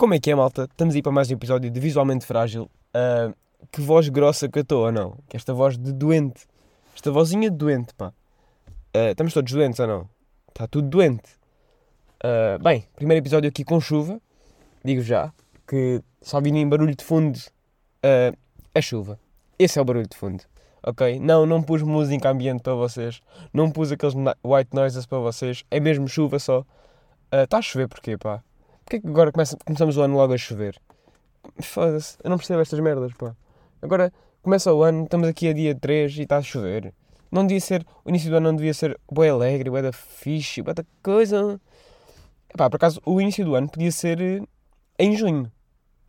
Como é que é, malta? Estamos aí para mais um episódio de Visualmente Frágil. Uh, que voz grossa que eu estou, ou não? Que esta voz de doente. Esta vozinha de doente, pá. Uh, estamos todos doentes, ou não? Está tudo doente. Uh, bem, primeiro episódio aqui com chuva. Digo já que só vi nem barulho de fundo uh, é chuva. Esse é o barulho de fundo. Ok? Não, não pus música ambiente para vocês. Não pus aqueles white noises para vocês. É mesmo chuva só. Está a chover porquê, pá? Porquê que agora começa, começamos o ano logo a chover? Foda-se, eu não percebo estas merdas, pá. Agora começa o ano, estamos aqui a dia 3 e está a chover. Não devia ser, o início do ano não devia ser bué alegre, bué da fixe, bué da coisa. Pá, por acaso, o início do ano podia ser eh, em junho.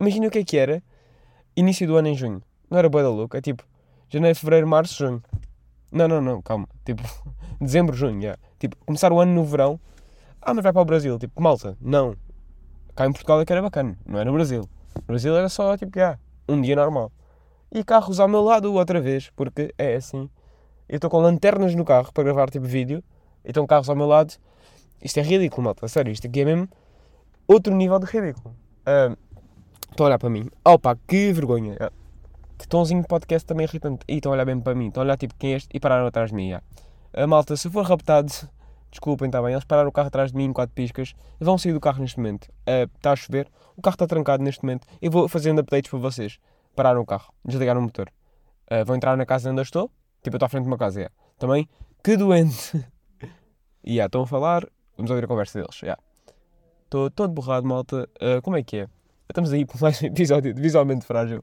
Imagina o que é que era início do ano em junho. Não era bué da louca, é tipo janeiro, fevereiro, março, junho. Não, não, não, calma. Tipo, dezembro, junho, já. Tipo, começar o ano no verão. Ah, mas vai para o Brasil. Tipo, malta, não. Cá em Portugal é que era bacana, não é no Brasil. No Brasil era só tipo, já, um dia normal. E carros ao meu lado outra vez, porque é assim. Eu estou com lanternas no carro para gravar tipo vídeo, e estão carros ao meu lado. Isto é ridículo, malta, sério, isto aqui é mesmo outro nível de ridículo. Uh, estão a olhar para mim. Opa, que vergonha. Uh, que tonzinho de podcast também irritante. E estão a olhar bem para mim, estão a olhar tipo quem é este e pararam atrás de mim. Uh, malta, se for raptado Desculpem, está bem. Eles pararam o carro atrás de mim quatro piscas. Vão sair do carro neste momento. Uh, está a chover. O carro está trancado neste momento. Eu vou fazendo updates para vocês. Pararam o carro. Desligaram o motor. Uh, vão entrar na casa onde eu estou. Tipo, eu estou à frente de uma casa. Yeah. Também, que doente. e yeah, estão a falar. Vamos ouvir a conversa deles. Yeah. Estou todo borrado, malta. Uh, como é que é? Estamos aí para mais um episódio de Visualmente Frágil.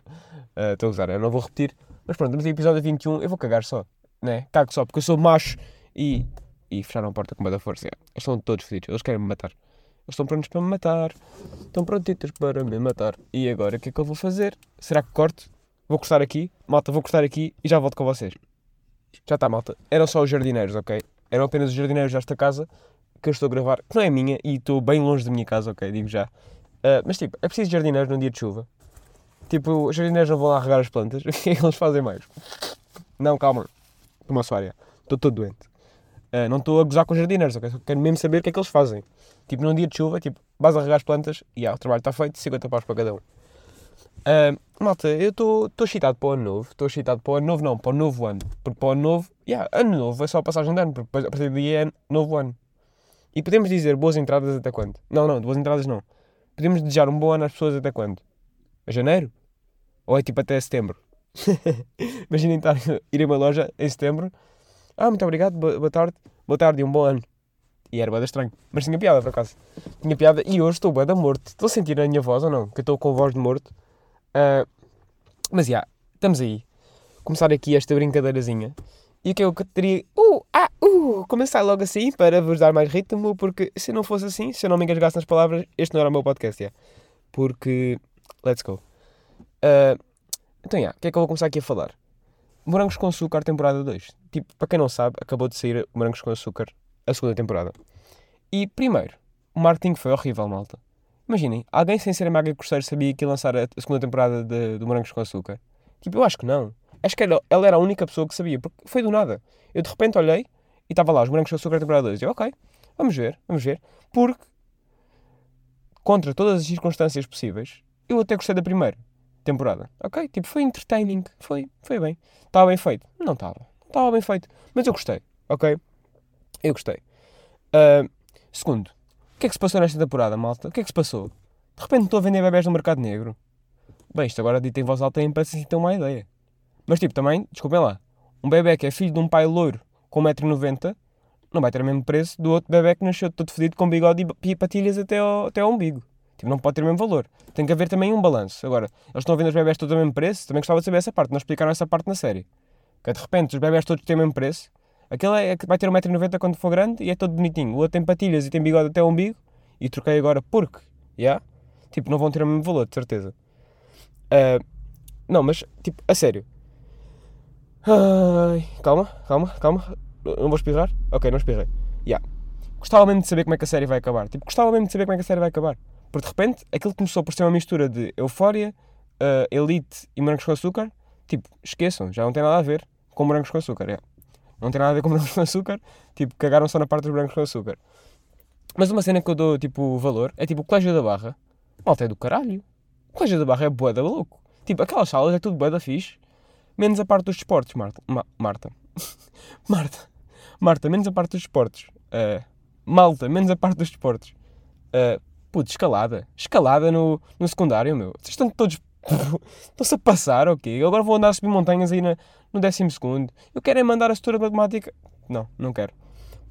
Estou a usar, eu não vou repetir. Mas pronto, estamos aí episódio 21. Eu vou cagar só. Né? Cago só, porque eu sou macho e e fecharam a porta com muita força. Eles estão todos fedidos, eles querem me matar. Eles estão prontos para me matar, estão prontitos para me matar. E agora o que é que eu vou fazer? Será que corto? Vou cortar aqui, malta, vou cortar aqui e já volto com vocês. Já está, malta. Eram só os jardineiros, ok? Eram apenas os jardineiros desta casa que eu estou a gravar, que não é minha e estou bem longe da minha casa, ok? Digo já. Uh, mas tipo, é preciso jardineiros num dia de chuva. Tipo, os jardineiros não vão lá regar as plantas. O é que eles fazem mais? Não, calma. Toma sua área. Estou todo doente. Uh, não estou a gozar com os jardineiros, ok? quero mesmo saber o que é que eles fazem. Tipo, num dia de chuva, tipo, vais a regar as plantas e ah, o trabalho está feito, 50 paus para cada um. Uh, malta, eu estou excitado para o ano novo. Estou excitado para o ano novo, não, para o novo ano. Porque para o ano novo, yeah, ano novo é só a passagem de ano, porque a partir daí é novo ano. E podemos dizer boas entradas até quando? Não, não, boas entradas não. Podemos desejar um bom ano às pessoas até quando? A janeiro? Ou é tipo até setembro? Imaginem estar, ir a uma loja em setembro ah, muito obrigado, boa, tarde, boa tarde e um bom ano. E era bada estranho. Mas tinha piada, por acaso. Tinha piada e hoje estou bada morto. Estou a sentir a minha voz ou não? Que eu estou com voz de morto. Uh, mas já, yeah, estamos aí. Começar aqui esta brincadeirazinha. E o que eu teria. Uh, ah, uh, começar logo assim para vos dar mais ritmo, porque se não fosse assim, se eu não me engasgasse nas palavras, este não era o meu podcast, yeah. Porque. Let's go. Uh, então, já, yeah, o que é que eu vou começar aqui a falar? Morangos com Açúcar, temporada 2. Tipo, para quem não sabe, acabou de sair Morangos com Açúcar, a segunda temporada. E, primeiro, o marketing foi horrível, malta. Imaginem, alguém sem ser a Maga Corseiro sabia que ia lançar a segunda temporada de, de Morangos com Açúcar? Tipo, eu acho que não. Acho que ela, ela era a única pessoa que sabia, porque foi do nada. Eu de repente olhei e estava lá, os Morangos com Açúcar, temporada 2. E eu, ok, vamos ver, vamos ver. Porque, contra todas as circunstâncias possíveis, eu até gostei da primeira temporada. Ok? Tipo, foi entertaining. Foi, foi bem. Estava bem feito? Não estava. Estava bem feito. Mas eu gostei. Ok? Eu gostei. Uh, segundo, o que é que se passou nesta temporada, malta? O que é que se passou? De repente estou a vender bebés no mercado negro. Bem, isto agora dito em voz alta nem parece assim ter uma ideia. Mas tipo, também, desculpem lá, um bebê que é filho de um pai loiro com 1,90m não vai ter o mesmo preço do outro bebê que nasceu todo fedido com bigode e patilhas até ao, até ao umbigo. Tipo, não pode ter o mesmo valor. Tem que haver também um balanço. Agora, eles estão a vender os bebés todos ao mesmo preço? Também gostava de saber essa parte. Não explicaram essa parte na série. Que de repente os bebés todos têm o mesmo preço. Aquele é que vai ter 1,90m quando for grande e é todo bonitinho. O outro tem patilhas e tem bigode até o umbigo. E troquei agora porque, já? Yeah? Tipo, não vão ter o mesmo valor, de certeza. Uh, não, mas, tipo, a sério. Ai, calma, calma, calma. Não vou espirrar? Ok, não espirrei. Yeah. Gostava mesmo de saber como é que a série vai acabar. Tipo, gostava mesmo de saber como é que a série vai acabar. Porque de repente aquilo começou por ser uma mistura de Eufória, uh, Elite e Morangos com Açúcar. Tipo, esqueçam, já não tem nada a ver com Morangos com Açúcar. É. Não tem nada a ver com Morangos com Açúcar. Tipo, cagaram só na parte dos Morangos com Açúcar. Mas uma cena que eu dou, tipo, valor é tipo o Colégio da Barra. Malta é do caralho. O Colégio da Barra é bué da louco. Tipo, aquelas salas é tudo bué da fixe. Menos a parte dos desportos, Marta. Ma Marta. Marta. Marta, menos a parte dos desportos. Uh, malta, menos a parte dos desportos. Uh, putz, escalada. Escalada no, no secundário, meu. Vocês estão todos. Estão-se a passar, ok? Eu agora vou andar a subir montanhas aí na, no décimo segundo. Eu quero é mandar a setora de matemática. Não, não quero.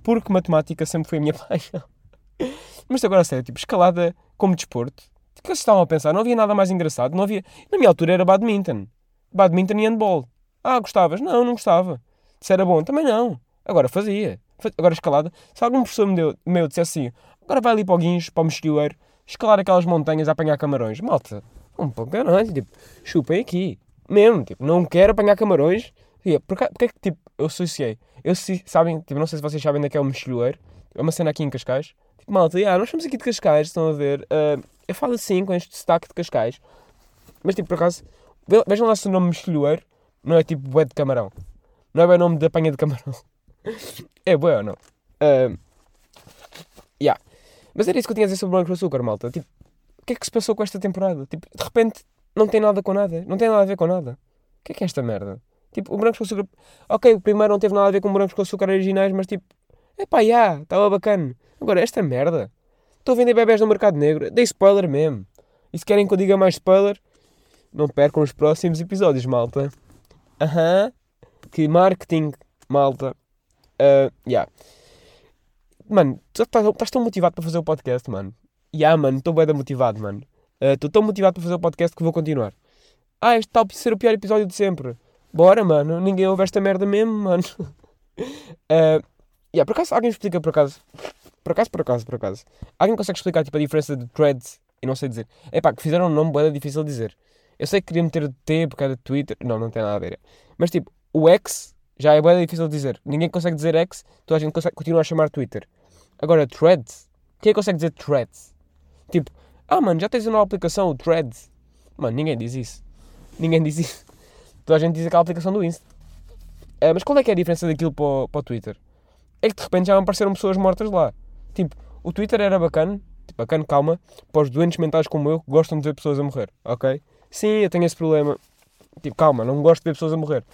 Porque matemática sempre foi a minha paixão. Mas agora, sério, tipo, escalada como desporto. O que vocês estavam a pensar? Não havia nada mais engraçado. Não havia... Na minha altura era badminton. Badminton e handball. Ah, gostavas? Não, não gostava. Se era bom? Também não. Agora fazia. Agora escalada. Se algum professor meu, meu dissesse assim, agora vai ali para o guincho, para o mexilheiro, escalar aquelas montanhas a apanhar camarões. Malta, um pouco caralho, tipo, chupem aqui. Mesmo, tipo, não quero apanhar camarões. Porque, porque é que, tipo, eu associei? Eu, sabem, tipo, não sei se vocês sabem onde é que é o mexilheiro. É uma cena aqui em Cascais. Tipo, malta, yeah, nós somos aqui de Cascais, estão a ver. Uh, eu falo assim, com este destaque de Cascais. Mas, tipo, por acaso, vejam lá se o nome mexilheiro não é tipo bué de camarão. Não é bem o nome de apanha de camarão. é bué ou não? Uh, yeah. Mas era isso que eu tinha a dizer sobre o Branco Açúcar, malta. Tipo, que é que se passou com esta temporada? Tipo, de repente, não tem nada com nada. Não tem nada a ver com nada. O que é que é esta merda? Tipo, o Brancos com Açúcar... Ok, o primeiro não teve nada a ver com Brancos com Açúcar originais, mas tipo... Epá, já, estava bacana. Agora, esta merda... Estou a vender bebés no mercado negro. Dei spoiler mesmo. E se querem que eu diga mais spoiler, não percam os próximos episódios, malta. Aham. Que marketing, malta. Uh, yeah. Mano, estás tão motivado para fazer o podcast, mano. Yeah, mano, estou bem motivado, mano. Estou uh, tão motivado para fazer o podcast que vou continuar. Ah, este a ser o pior episódio de sempre. Bora, mano. Ninguém ouve esta merda mesmo, mano. uh, yeah, por acaso, alguém explica por acaso? Por acaso, por acaso, por acaso. Alguém consegue explicar tipo, a diferença de threads e não sei dizer? É pá, que fizeram um nome bem difícil de dizer. Eu sei que queria meter T por causa de Twitter. Não, não tem nada a ver. Mas tipo, o X já é bem difícil de dizer. Ninguém consegue dizer X, toda a gente consegue, continua a chamar Twitter. Agora, threads. Quem consegue dizer threads? Tipo, ah mano, já tens uma nova aplicação, o Threads. Mano, ninguém diz isso. Ninguém diz isso. Toda a gente diz aquela aplicação do Insta. Uh, mas qual é que é a diferença daquilo para o, para o Twitter? É que de repente já apareceram pessoas mortas lá. Tipo, o Twitter era bacana, tipo, bacana, calma, para os doentes mentais como eu que gostam de ver pessoas a morrer, ok? Sim, eu tenho esse problema. Tipo, calma, não gosto de ver pessoas a morrer.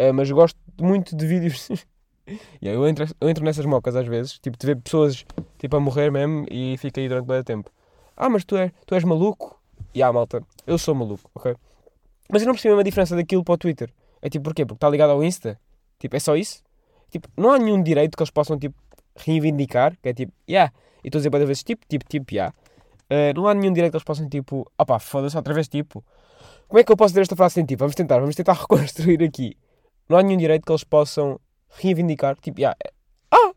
Uh, mas gosto muito de vídeos. e aí eu entro, eu entro nessas mocas às vezes, tipo, de ver pessoas tipo, a morrer mesmo e fico aí durante muito tempo. Ah, mas tu, é, tu és maluco? E yeah, malta, eu sou maluco, ok? Mas eu não percebo a diferença daquilo para o Twitter. É tipo, porquê? Porque está ligado ao Insta? Tipo, é só isso? Tipo, não há nenhum direito que eles possam, tipo, reivindicar, que é tipo, yeah. E estou a dizer para vezes tipo, tipo, tipo, yeah. Uh, não há nenhum direito que eles possam, tipo, opá, foda-se outra vez, tipo. Como é que eu posso dizer esta frase sem tipo? Vamos tentar, vamos tentar reconstruir aqui. Não há nenhum direito que eles possam reivindicar, tipo, yeah. Ah!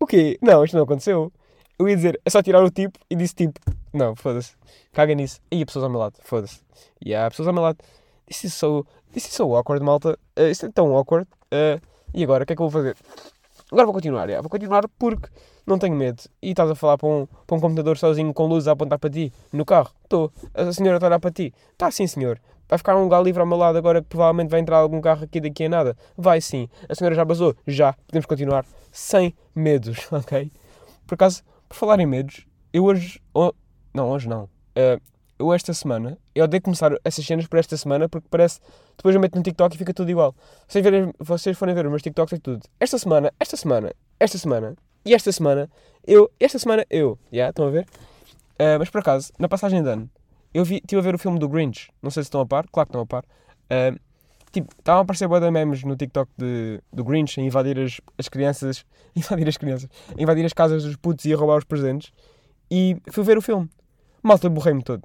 O quê? Não, isto não aconteceu. Eu ia dizer, é só tirar o tipo e disse tipo. Não, foda-se. Caga nisso. E pessoas ao meu lado, foda-se. E há pessoas ao meu lado. This is so, this awkward, malta. Uh, é tão awkward. Uh, e agora, o que é que eu vou fazer? Agora vou continuar, yeah. vou continuar porque não tenho medo. E estás a falar para um, para um computador sozinho com luz a apontar para ti, no carro. Estou. A senhora está a olhar para ti. Está sim, senhor. Vai ficar um lugar livre ao meu lado agora que provavelmente vai entrar algum carro aqui daqui a nada. Vai sim. A senhora já basou? Já. Podemos continuar sem medos, ok? Por acaso, por falar em medos, eu hoje. Não, hoje não. Uh, eu esta semana, eu odeio começar essas cenas por esta semana porque parece. Depois eu meto no TikTok e fica tudo igual. Vocês, vocês forem ver os meus TikToks é tudo. Esta semana, esta semana, esta semana e esta semana, eu, esta semana eu. Já, yeah, estão a ver? Uh, mas por acaso, na passagem de ano, eu vi, estive a ver o filme do Grinch. Não sei se estão a par, claro que estão a par. Uh, tipo, estavam a aparecer boa memes no TikTok de, do Grinch a invadir as, as crianças. Invadir as crianças. Invadir as casas dos putos e a roubar os presentes. E fui ver o filme. Malta, borrei-me todo.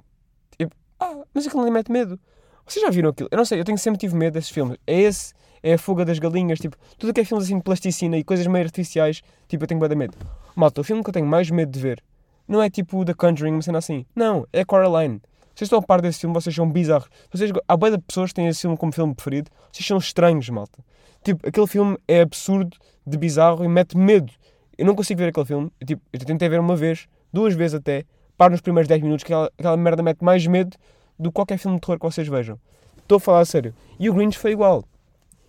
Tipo, ah, mas aquilo não mete medo. Vocês já viram aquilo? Eu não sei, eu tenho sempre tive medo desses filmes. É esse, é a fuga das galinhas, tipo, tudo que é filmes assim de plasticina e coisas meio artificiais, tipo, eu tenho medo medo. Malta, o filme que eu tenho mais medo de ver não é tipo The Conjuring, uma cena assim. Não, é Coraline. Vocês estão a par desse filme, vocês são bizarros. Vocês, há boia de pessoas que têm esse filme como filme preferido. Vocês são estranhos, malta. Tipo, aquele filme é absurdo, de bizarro e mete medo. Eu não consigo ver aquele filme. Eu, tipo, eu tentei ver uma vez, duas vezes até, paro nos primeiros 10 minutos, que aquela, aquela merda mete mais medo do que qualquer filme de terror que vocês vejam. Estou a falar a sério. E o Grinch foi igual.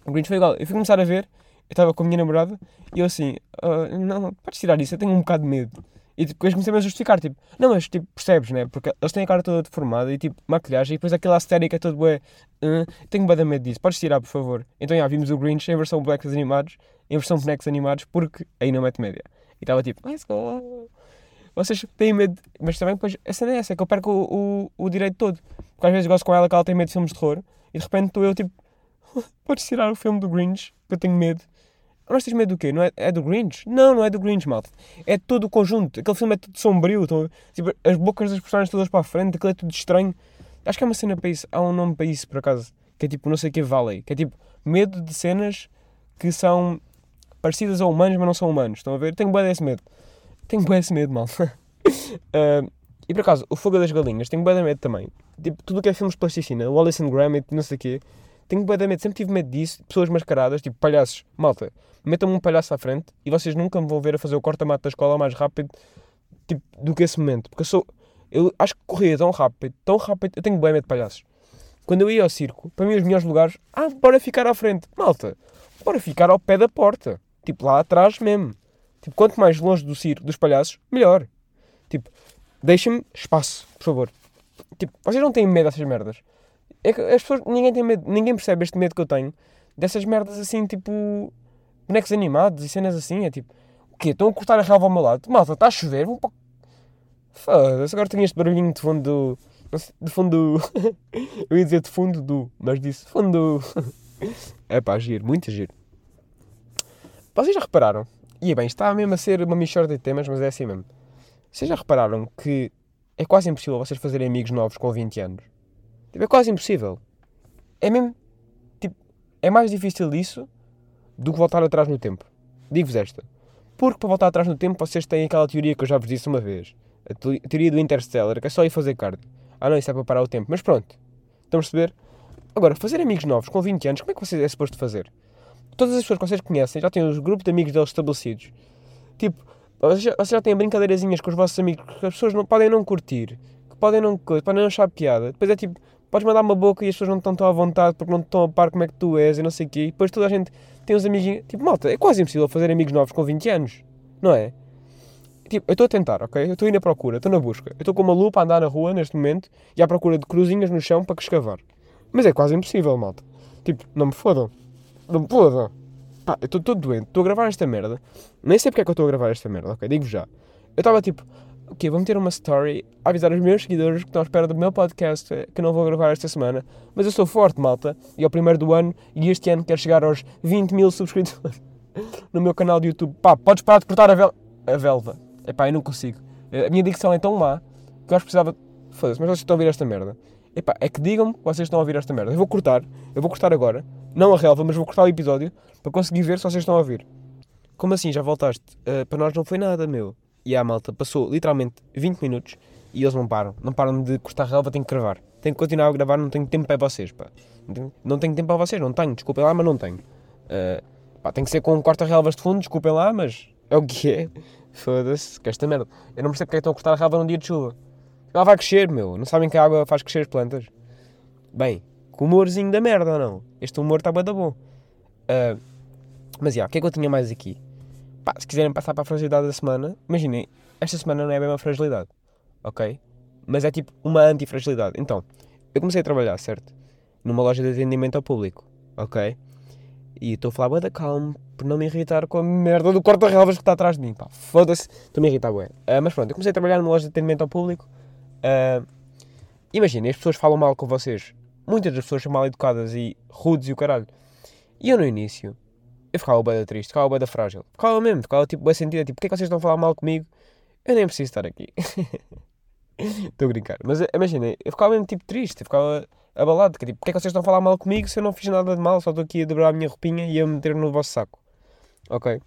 O Grinch foi igual. Eu fui começar a ver, eu estava com a minha namorada, e eu assim, uh, não, podes tirar isso, eu tenho um bocado de medo. E depois comecei a justificar, tipo, não, mas tipo, percebes, né? Porque eles têm a cara toda deformada e tipo, maquilhagem, e depois aquela astética é todo bué. Uh, tenho bem medo disso, podes tirar, por favor. Então já vimos o Grinch em versão bonecos animados, em versão bonecos animados, porque aí não mete média. E estava tipo, let's go. Vocês têm medo, mas também depois, a cena é essa, é que eu perco o, o, o direito todo. Porque às vezes gosto com ela que ela tem medo de filmes de terror, e de repente estou eu tipo, podes tirar o filme do Grinch, que eu tenho medo. Mas tens medo do quê? Não é, é do Grinch? Não, não é do Grinch, malta. É todo o conjunto. Aquele filme é tudo sombrio. Então, tipo, as bocas das personagens todas para a frente, aquilo é tudo estranho. Acho que é uma cena para isso. Há um nome para isso, por acaso. Que é tipo, não sei o que, Valley. Que é tipo, medo de cenas que são parecidas a humanos, mas não são humanos. Estão a ver? Tenho bem desse medo. Tenho bem esse medo, malta. uh, e por acaso, o Fogo das Galinhas, tenho bem medo também. Tipo, tudo o que é filmes de plasticina, Wallace and Gromit, não sei o quê. Tenho bem medo, sempre tive medo disso. Pessoas mascaradas, tipo palhaços. Malta, metam-me um palhaço à frente e vocês nunca me vão ver a fazer o corta-mato da escola mais rápido tipo, do que esse momento. Porque eu sou. Eu acho que corria tão rápido, tão rápido. Eu tenho bem medo de palhaços. Quando eu ia ao circo, para mim os melhores lugares. Ah, bora ficar à frente. Malta, bora ficar ao pé da porta. Tipo, lá atrás mesmo. Tipo, quanto mais longe do circo, dos palhaços, melhor. Tipo, deixem-me espaço, por favor. Tipo, vocês não têm medo dessas merdas. É que as pessoas, ninguém tem medo, ninguém percebe este medo que eu tenho dessas merdas assim, tipo, bonecos animados e cenas assim. É tipo, o quê? Estão a cortar a relva ao meu lado? Malta, está a chover? Foda-se, agora tenho este barulhinho de fundo do. De fundo do. eu ia dizer de fundo do, mas disse fundo do. é pá, giro, muito giro. Vocês já repararam? E é bem, está mesmo a ser uma mixórdia de temas, mas é assim mesmo. Vocês já repararam que é quase impossível vocês fazerem amigos novos com 20 anos? Tipo, é quase impossível. É mesmo. Tipo, é mais difícil isso do que voltar atrás no tempo. Digo-vos esta. Porque para voltar atrás no tempo vocês têm aquela teoria que eu já vos disse uma vez. A teoria do Interstellar, que é só ir fazer cardio. Ah não, isso é para parar o tempo. Mas pronto. Estão a perceber? Agora, fazer amigos novos com 20 anos, como é que vocês é suposto fazer? Todas as pessoas que vocês conhecem já têm os grupos de amigos deles estabelecidos. Tipo, vocês já, vocês já têm brincadeirazinhas com os vossos amigos que as pessoas não, podem não curtir, que podem não, podem não achar piada. Depois é tipo, podes mandar uma boca e as pessoas não estão tão à vontade porque não estão a par como é que tu és e não sei o quê. E depois toda a gente tem uns amiguinhos. Tipo, malta, é quase impossível fazer amigos novos com 20 anos, não é? Tipo, eu estou a tentar, ok? Eu estou indo à procura, estou na busca. Eu estou com uma lupa a andar na rua neste momento e à procura de cruzinhas no chão para que escavar. Mas é quase impossível, malta. Tipo, não me fodam. Não fodam. Pá, eu estou todo doente. Estou a gravar esta merda. Nem sei porque é que eu estou a gravar esta merda, ok? Digo já. Eu estava tipo, ok, vou meter uma story avisar os meus seguidores que estão à espera do meu podcast eh, que não vou gravar esta semana. Mas eu sou forte, malta. E é o primeiro do ano e este ano quero chegar aos 20 mil subscritores no meu canal de YouTube. Pá, podes parar de cortar a, vel a velva. É pá, eu não consigo. Eh, a minha dicção é tão má que eu acho que precisava. Foda-se, mas vocês estão a ouvir esta merda. Epá, é que digam-me que vocês estão a ouvir esta merda. Eu vou cortar, eu vou cortar agora, não a relva, mas vou cortar o episódio para conseguir ver se vocês estão a ouvir. Como assim, já voltaste? Uh, para nós não foi nada, meu. E a malta passou literalmente 20 minutos e eles não param. Não param de cortar relva, tenho que gravar. Tenho que continuar a gravar, não tenho tempo para vocês, pá. Não tenho tempo para vocês, não tenho. Desculpem lá, mas não tenho. Uh, pá, tem que ser com corta-relvas de fundo, desculpem lá, mas é o que é. Foda-se, que esta merda. Eu não percebo porque é que estão a cortar a relva num dia de chuva. Ela vai crescer, meu. Não sabem que a água faz crescer as plantas? Bem, com humorzinho da merda, ou não? Este humor está bem da bom. Uh, mas, já, o que é que eu tinha mais aqui? Pá, se quiserem passar para a fragilidade da semana, imaginem, esta semana não é bem uma fragilidade, ok? Mas é tipo uma antifragilidade. Então, eu comecei a trabalhar, certo? Numa loja de atendimento ao público, ok? E estou a falar bué da calma por não me irritar com a merda do corta-relvas que está atrás de mim, pá. Foda-se, estou-me a irritar bué. Uh, mas pronto, eu comecei a trabalhar numa loja de atendimento ao público Uh, Imaginem, as pessoas falam mal com vocês. Muitas das pessoas são mal educadas e rudes e o caralho. E eu no início, eu ficava bem triste, ficava bem frágil. Ficava mesmo, ficava tipo bem sentido, tipo, porquê é que vocês estão a falar mal comigo? Eu nem preciso estar aqui. Estou a brincar. Mas imaginem, eu ficava mesmo tipo triste, ficava abalado, que tipo, porquê é que vocês estão a falar mal comigo se eu não fiz nada de mal, só estou aqui a dobrar a minha roupinha e a meter no vosso saco. Ok?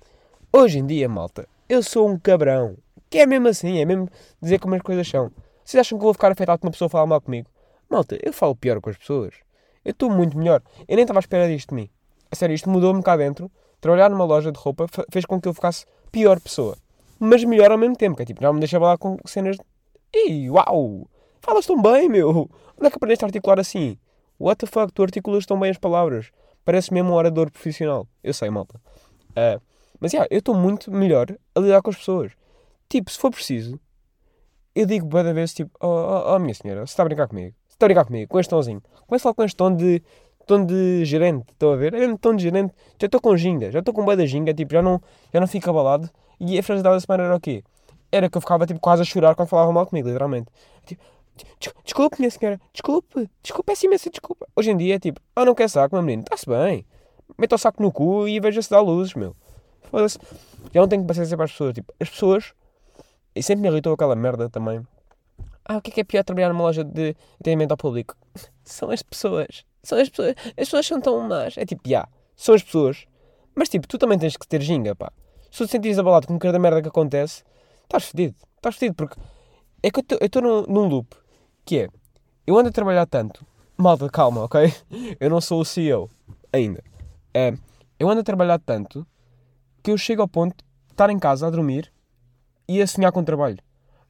Hoje em dia, malta, eu sou um cabrão. Que é mesmo assim, é mesmo dizer como as coisas são. Vocês acham que eu vou ficar afetado por uma pessoa falar mal comigo? Malta, eu falo pior com as pessoas. Eu estou muito melhor. Eu nem estava à espera disto de mim. A sério, isto mudou-me cá dentro. Trabalhar numa loja de roupa fez com que eu ficasse pior pessoa. Mas melhor ao mesmo tempo. Que é tipo, já me deixava lá com cenas de... Ih, uau! Falas tão bem, meu! Onde é que aprendeste a articular assim? What the fuck? Tu articulas tão bem as palavras. Parece mesmo um orador profissional. Eu sei, malta. Uh, mas, yeah, eu estou muito melhor a lidar com as pessoas. tipo, se for preciso, eu digo boa da vez, tipo, oh, oh, oh, minha senhora, você está a brincar comigo? Você está a brincar comigo? Com este tomzinho. Começa logo com este tom de, tom de gerente, estão a ver? É mesmo tom de gerente. Já estou com ginga, já estou com boa da ginga, tipo, já não, já não fico abalado. E a frase da semana era o quê? Era que eu ficava, tipo, quase a chorar quando falava mal comigo, literalmente. Tipo, desculpe, minha senhora, desculpe, desculpe, peço imensa desculpa. Hoje em dia é tipo, ah, não quer saco, meu menino, está-se bem. Meta o saco no cu e veja se dá luzes, meu. Foda-se. Já não tenho paciência para as pessoas. Tipo, as pessoas. E sempre me irritou aquela merda também. Ah, o que é que é pior trabalhar numa loja de atendimento ao público? São as pessoas. São as pessoas. As pessoas são tão más. É tipo, já, yeah, são as pessoas. Mas tipo, tu também tens que ter ginga, pá. Se tu te sentires abalado com cada merda que acontece, estás fedido. Estás fedido porque é que eu estou num, num loop que é, eu ando a trabalhar tanto, malta, calma, ok? Eu não sou o CEO ainda. É, eu ando a trabalhar tanto que eu chego ao ponto de estar em casa a dormir e a sonhar com trabalho.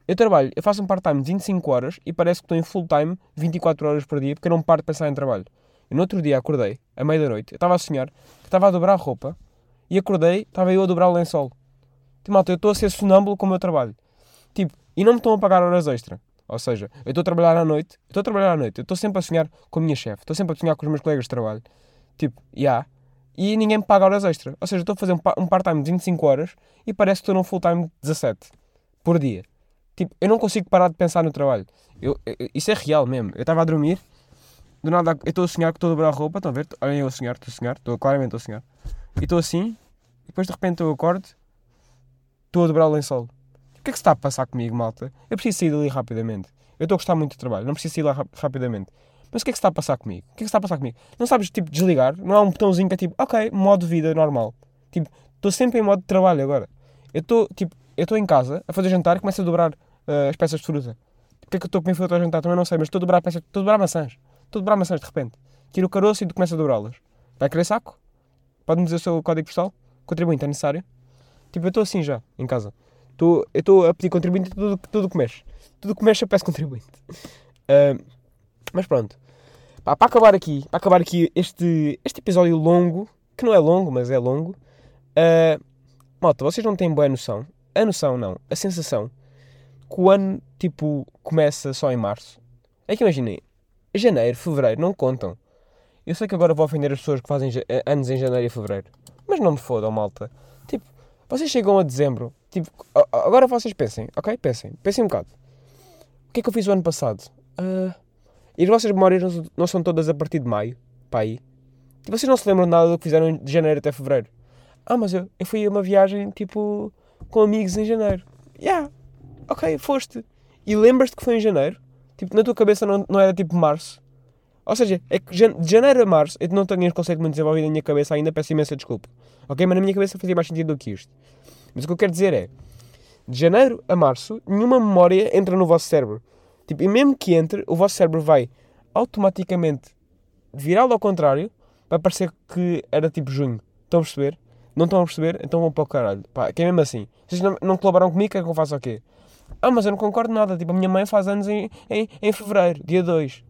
Eu trabalho, eu faço um part-time de 25 horas e parece que estou em full-time 24 horas por dia porque eu não paro de pensar em trabalho. E no outro dia acordei, à meia da noite, eu estava a sonhar que estava a dobrar a roupa e acordei, estava eu a dobrar o lençol. Tipo, malta, eu estou a ser sonâmbulo com o meu trabalho. Tipo, e não me estão a pagar horas extra. Ou seja, eu estou a trabalhar à noite, estou a trabalhar à noite, eu estou sempre a sonhar com a minha chefe, estou sempre a sonhar com os meus colegas de trabalho. Tipo, já. Yeah, e ninguém me paga horas extra. Ou seja, estou a fazer um part-time de 25 horas e parece que estou num full-time de 17 por dia. Tipo, eu não consigo parar de pensar no trabalho. Eu, eu, isso é real mesmo. Eu estava a dormir, do nada eu estou a sonhar que estou a dobrar a roupa, estão a ver? Olhem eu a sonhar, estou a sonhar, estou claramente a sonhar. E estou assim, e depois de repente eu acordo, estou a dobrar o lençol. O que é que se está a passar comigo, malta? Eu preciso sair dali rapidamente. Eu estou a gostar muito do trabalho, não preciso sair lá rapidamente. Mas o que é que se está a passar comigo? O que é que se está a passar comigo? Não sabes, tipo, desligar? Não há um botãozinho que é tipo, ok, modo vida normal. Tipo, estou sempre em modo de trabalho agora. Eu estou, tipo, eu estou em casa a fazer jantar e começo a dobrar uh, as peças de fruta. O que é que eu estou a comer fruta jantar? Também não sei, mas estou a dobrar peças, estou a dobrar maçãs. Estou a dobrar maçãs de repente. Tiro o caroço e começo a dobrá-las. Vai querer saco? Pode-me dizer o seu código postal? Contribuinte, é necessário? Tipo, eu estou assim já, em casa. Estou, eu estou a pedir contribuinte tudo, tudo que mexe. Tudo que mexe eu peço contribuinte. Uh, mas pronto. Para acabar aqui, para acabar aqui este, este episódio longo, que não é longo, mas é longo. Uh, malta, vocês não têm boa noção. A noção não, a sensação que o ano, tipo, começa só em março. É que imaginem, janeiro, fevereiro, não contam. Eu sei que agora vou ofender as pessoas que fazem anos em janeiro e fevereiro. Mas não me fodam, malta. Tipo, vocês chegam a dezembro. Tipo, agora vocês pensem, ok? Pensem. Pensem um bocado. O que é que eu fiz o ano passado? Uh, e as vossas memórias não são todas a partir de maio? Pá aí. Tipo, vocês não se lembram nada do que fizeram de janeiro até fevereiro? Ah, mas eu, eu fui a uma viagem, tipo, com amigos em janeiro. Yeah. Ok, foste. E lembras-te que foi em janeiro? Tipo, na tua cabeça não, não era tipo março? Ou seja, é que de janeiro a março eu não tenho este conceito muito desenvolvido na minha cabeça ainda, peço imensa desculpa. Ok? Mas na minha cabeça fazia mais sentido do que isto. Mas o que eu quero dizer é, de janeiro a março, nenhuma memória entra no vosso cérebro. Tipo, e mesmo que entre, o vosso cérebro vai automaticamente virá-lo ao contrário para parecer que era tipo junho. Estão a perceber? Não estão a perceber? Então vão para o caralho. Pá, que é mesmo assim. Vocês não, não colaboram comigo, quer que eu faça o quê? Ah, mas eu não concordo nada. Tipo, a minha mãe faz anos em, em, em fevereiro, dia 2.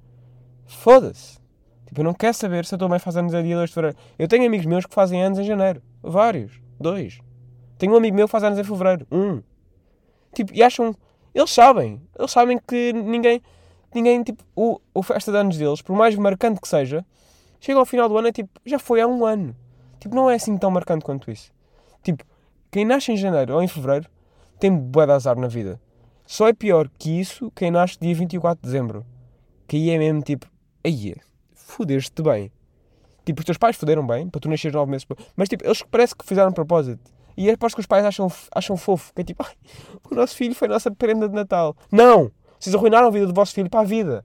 Foda-se. Tipo, eu não quero saber se a tua mãe faz anos em dia 2 de fevereiro. Eu tenho amigos meus que fazem anos em janeiro. Vários. Dois. Tenho um amigo meu que faz anos em fevereiro. Um. Tipo, e acham. Eles sabem. Eles sabem que ninguém. Ninguém, tipo, o, o festa de anos deles, por mais marcante que seja, chega ao final do ano é tipo, já foi há um ano. Tipo, não é assim tão marcante quanto isso. Tipo, quem nasce em janeiro ou em fevereiro tem bué de azar na vida. Só é pior que isso quem nasce dia 24 de dezembro. Que aí é mesmo tipo, aí fodeste bem. Tipo, os teus pais foderam bem, para tu nasceres nove meses. Mas tipo, eles parece que fizeram propósito. E é aposto que os pais acham, acham fofo. Que é tipo, o nosso filho foi a nossa prenda de Natal. Não! Vocês arruinaram a vida do vosso filho para a vida.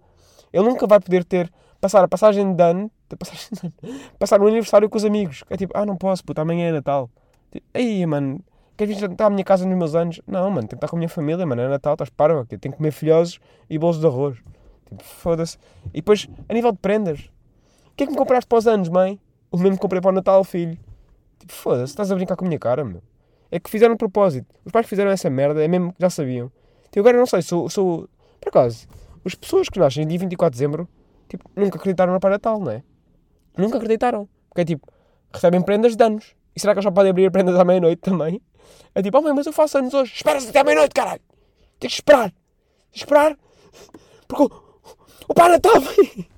Ele nunca vai poder ter, passar a passagem de ano, passagem de passar um aniversário com os amigos. É tipo, ah, não posso, puta, amanhã é Natal. Tipo, aí, mano, queres vir estar à minha casa nos meus anos? Não, mano, tenho que estar com a minha família, mano, é Natal, estás parvo, tenho que comer filhosos e bolos de arroz. Tipo, foda-se. E depois, a nível de prendas, o que é que me compraste para os anos, mãe? O mesmo que comprei para o Natal, filho. Tipo, foda-se, estás a brincar com a minha cara, meu. É que fizeram de propósito. Os pais fizeram essa merda, é mesmo que já sabiam. Tipo, agora não sei, sou, sou. Por acaso, as pessoas que nascem dia 24 de dezembro, tipo, nunca acreditaram no Pai Natal, não é? Nunca acreditaram. Porque é tipo, recebem prendas de anos. E será que eles só podem abrir prendas à meia-noite também? É tipo, oh mãe, mas eu faço anos hoje. Espera-se até meia-noite, caralho. Tens que esperar. Esperar. Porque o, o Pai Natal vem.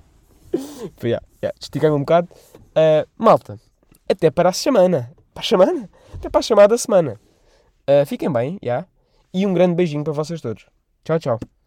yeah, yeah, Estiquei-me um bocado. Uh, malta, até para a semana. Para a semana? Até para a chamada semana. Uh, fiquem bem, já. Yeah. E um grande beijinho para vocês todos. Tchau, tchau.